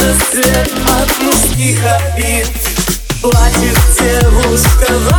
этот свет от мужских обид. Плачет девушка в